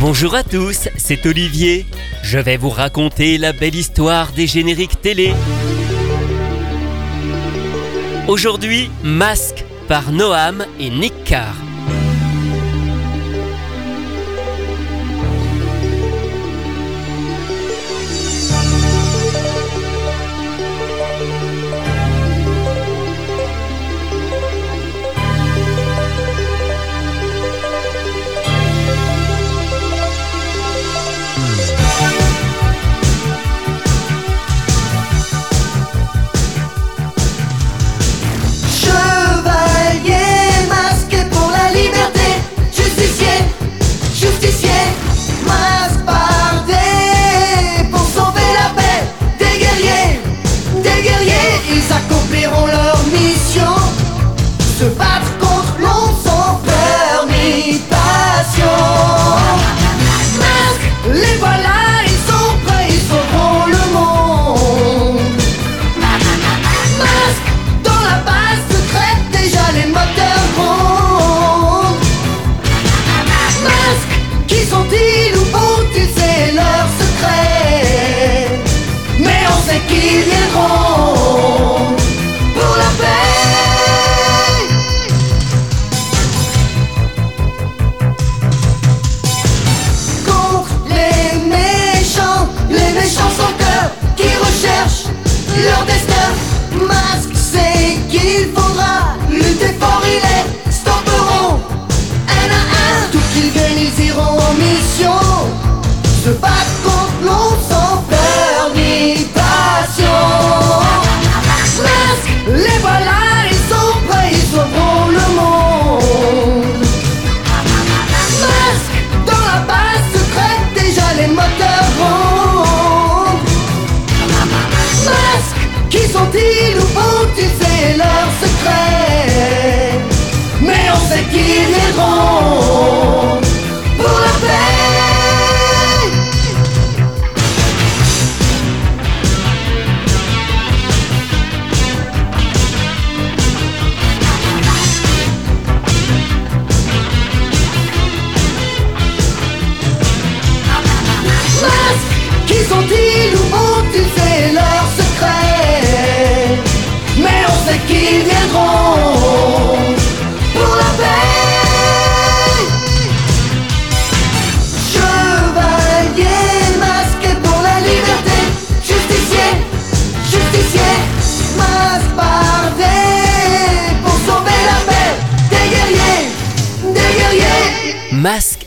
Bonjour à tous, c'est Olivier. Je vais vous raconter la belle histoire des génériques télé. Aujourd'hui, Masque par Noam et Nick Carr. Qui sont-ils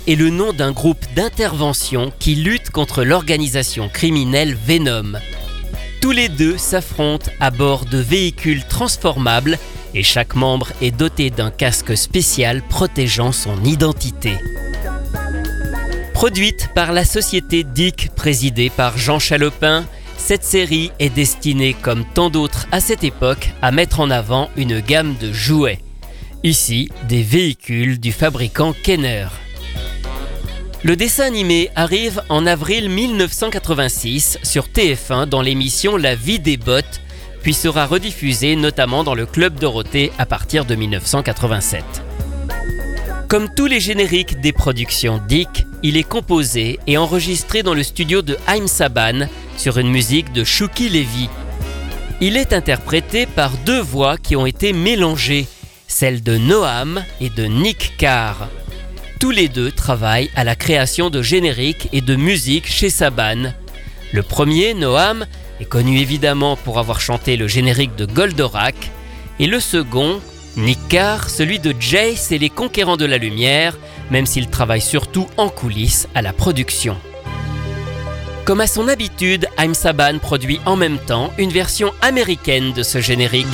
est le nom d'un groupe d'intervention qui lutte contre l'organisation criminelle Venom. Tous les deux s'affrontent à bord de véhicules transformables et chaque membre est doté d'un casque spécial protégeant son identité. Produite par la société Dick présidée par Jean Chalopin, cette série est destinée, comme tant d'autres à cette époque, à mettre en avant une gamme de jouets. Ici, des véhicules du fabricant Kenner. Le dessin animé arrive en avril 1986 sur TF1 dans l'émission La vie des bottes, puis sera rediffusé notamment dans le Club Dorothée à partir de 1987. Comme tous les génériques des productions Dick, il est composé et enregistré dans le studio de Haim Saban sur une musique de Shuki Levy. Il est interprété par deux voix qui ont été mélangées, celle de Noam et de Nick Carr. Tous les deux travaillent à la création de génériques et de musique chez Saban. Le premier, Noam, est connu évidemment pour avoir chanté le générique de Goldorak, et le second, Nick celui de Jace et les Conquérants de la Lumière, même s'il travaille surtout en coulisses à la production. Comme à son habitude, Haim Saban produit en même temps une version américaine de ce générique.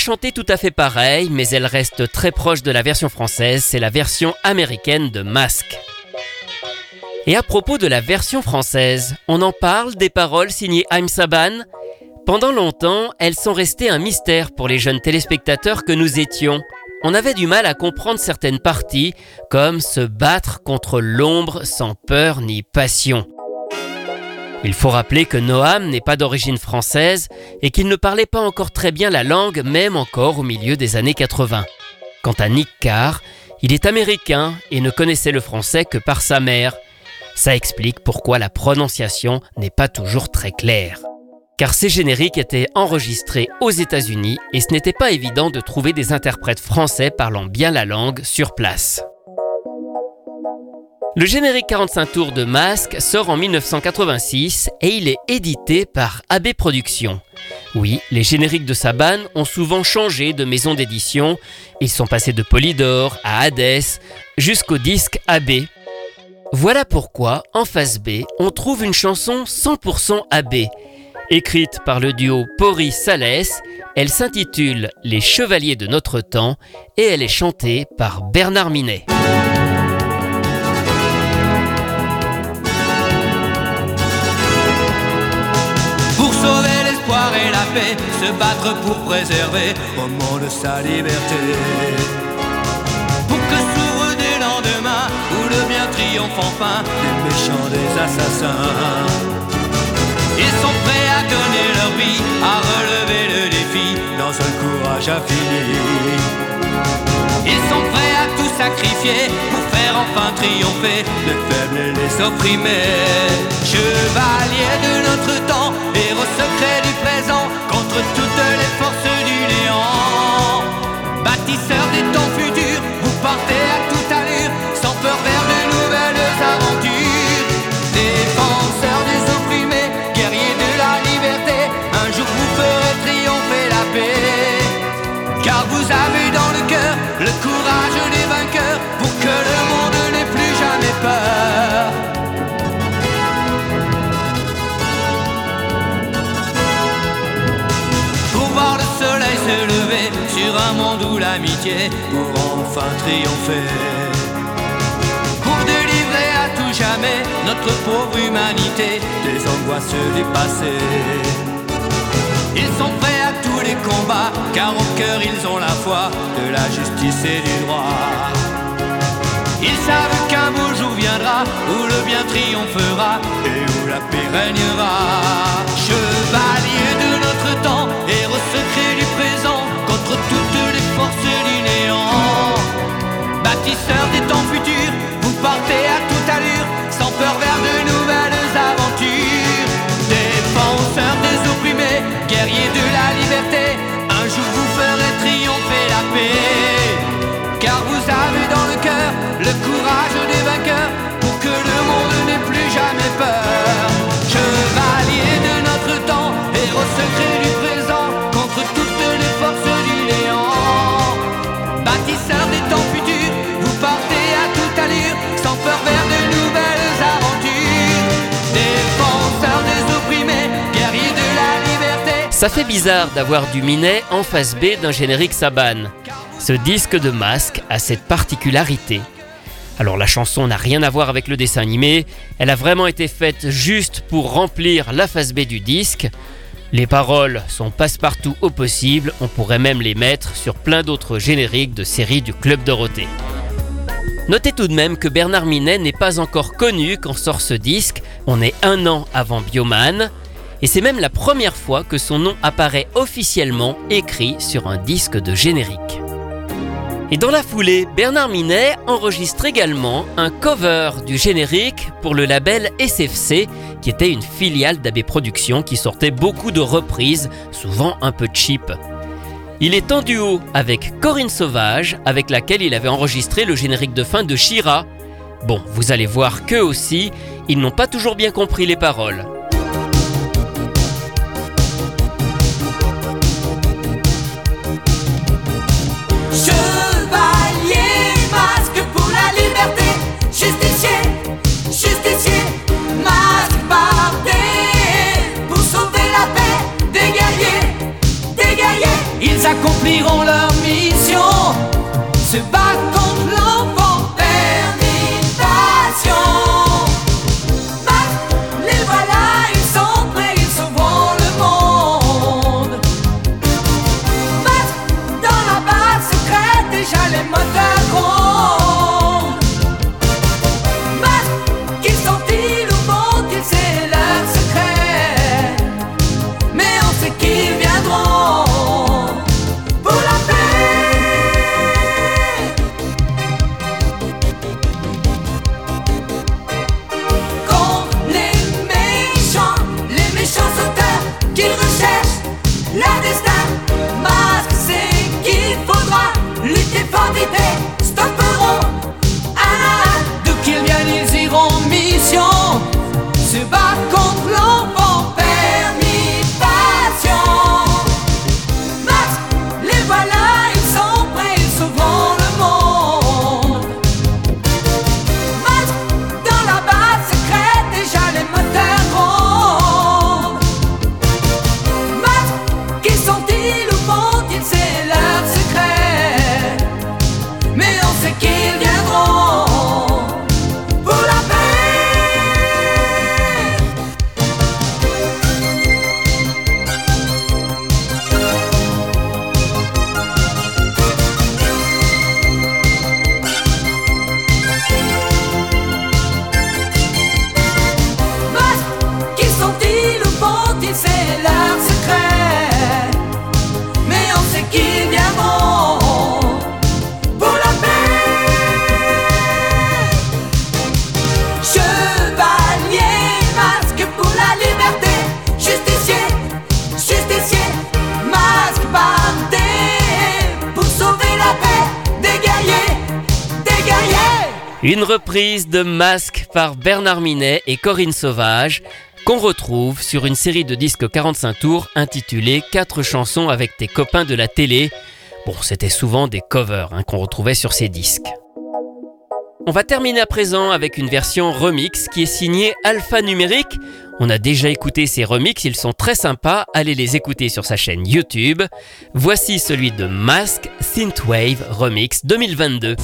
Pas chanté tout à fait pareil, mais elle reste très proche de la version française, c'est la version américaine de Masque. Et à propos de la version française, on en parle des paroles signées Haim Saban Pendant longtemps, elles sont restées un mystère pour les jeunes téléspectateurs que nous étions. On avait du mal à comprendre certaines parties, comme se battre contre l'ombre sans peur ni passion. Il faut rappeler que Noam n'est pas d'origine française et qu'il ne parlait pas encore très bien la langue, même encore au milieu des années 80. Quant à Nick Carr, il est américain et ne connaissait le français que par sa mère. Ça explique pourquoi la prononciation n'est pas toujours très claire. Car ces génériques étaient enregistrés aux États-Unis et ce n'était pas évident de trouver des interprètes français parlant bien la langue sur place. Le générique 45 tours de Masque sort en 1986 et il est édité par AB Productions. Oui, les génériques de Saban ont souvent changé de maison d'édition. Ils sont passés de Polydor à Hades jusqu'au disque AB. Voilà pourquoi, en face B, on trouve une chanson 100% AB. Écrite par le duo Pori-Salès, elle s'intitule Les Chevaliers de notre temps et elle est chantée par Bernard Minet. Sauver l'espoir et la paix, se battre pour préserver au monde sa liberté. Pour que s'ouvre des lendemains où le bien triomphe enfin des méchants, des assassins. Ils sont prêts à donner leur vie, à relever le défi dans un courage infini. Ils sont prêts à sacrifier pour faire enfin triompher les faibles et les opprimés. Chevaliers de notre temps, héros secrets du pour enfin triompher. Pour délivrer à tout jamais notre pauvre humanité des angoisses du passé. Ils sont prêts à tous les combats, car au cœur ils ont la foi de la justice et du droit. Ils savent qu'un beau jour viendra où le bien triomphera et où la paix régnera. Chevaliers de notre temps, héros secrets du présent, forces du néant. Des temps futurs, vous partez à toute allure, sans peur vers Ça fait bizarre d'avoir du Minet en face B d'un générique Saban. Ce disque de masque a cette particularité. Alors la chanson n'a rien à voir avec le dessin animé, elle a vraiment été faite juste pour remplir la face B du disque. Les paroles sont passe-partout au possible, on pourrait même les mettre sur plein d'autres génériques de séries du Club Dorothée. Notez tout de même que Bernard Minet n'est pas encore connu quand sort ce disque, on est un an avant Bioman, et c'est même la première fois que son nom apparaît officiellement écrit sur un disque de générique. Et dans la foulée, Bernard Minet enregistre également un cover du générique pour le label SFC, qui était une filiale d'AB Productions qui sortait beaucoup de reprises, souvent un peu cheap. Il est en duo avec Corinne Sauvage, avec laquelle il avait enregistré le générique de fin de Shira. Bon, vous allez voir qu'eux aussi, ils n'ont pas toujours bien compris les paroles. accompliront leur mission. Se battre Une reprise de Masque par Bernard Minet et Corinne Sauvage qu'on retrouve sur une série de disques 45 tours intitulée 4 chansons avec tes copains de la télé. Bon, c'était souvent des covers hein, qu'on retrouvait sur ces disques. On va terminer à présent avec une version remix qui est signée Alpha Numérique. On a déjà écouté ces remix, ils sont très sympas, allez les écouter sur sa chaîne YouTube. Voici celui de Mask Synthwave Remix 2022.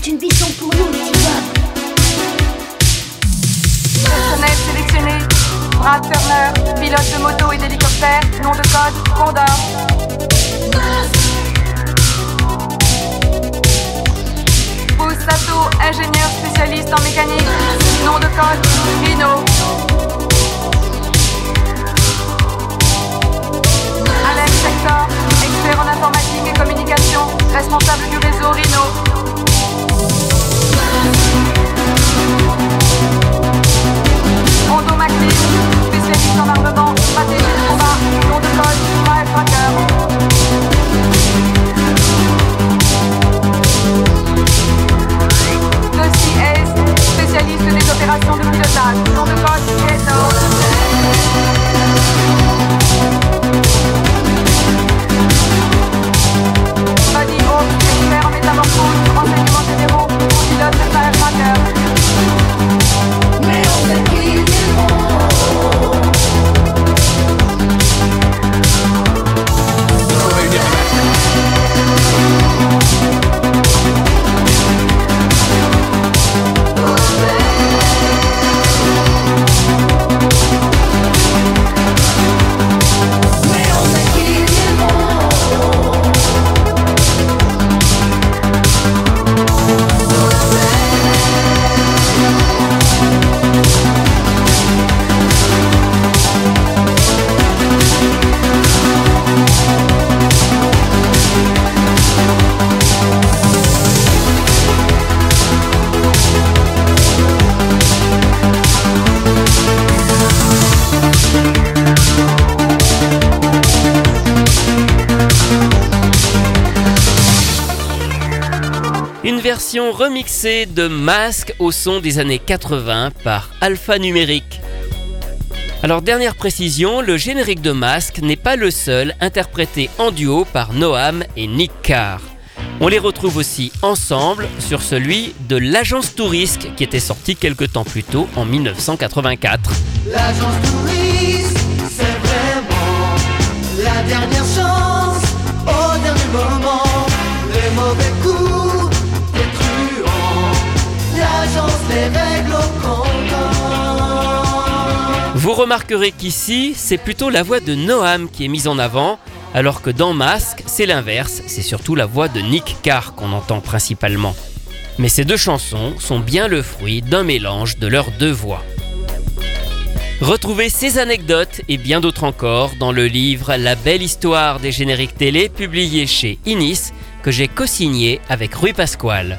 C'est une vision pour nous, les Tivoires. Personnel sélectionné, bras Turner, pilote de moto et d'hélicoptère, nom de code, Condor. Pousse Sato, ingénieur spécialiste en mécanique, nom de code, Rhino. Alex Sector, expert en informatique et communication, responsable du réseau Rhino. Automatique version remixée de Masque au son des années 80 par Alpha Numérique. Alors dernière précision, le générique de Masque n'est pas le seul interprété en duo par Noam et Nick Carr. On les retrouve aussi ensemble sur celui de l'agence Tourisque qui était sorti quelques temps plus tôt en 1984. L'agence touriste, c'est vraiment la dernière chance au dernier moment. Les mauvais coups, Vous remarquerez qu'ici, c'est plutôt la voix de Noam qui est mise en avant, alors que dans Masque, c'est l'inverse, c'est surtout la voix de Nick Carr qu'on entend principalement. Mais ces deux chansons sont bien le fruit d'un mélange de leurs deux voix. Retrouvez ces anecdotes et bien d'autres encore dans le livre La belle histoire des génériques télé publié chez Inis que j'ai co-signé avec Rui Pasquale.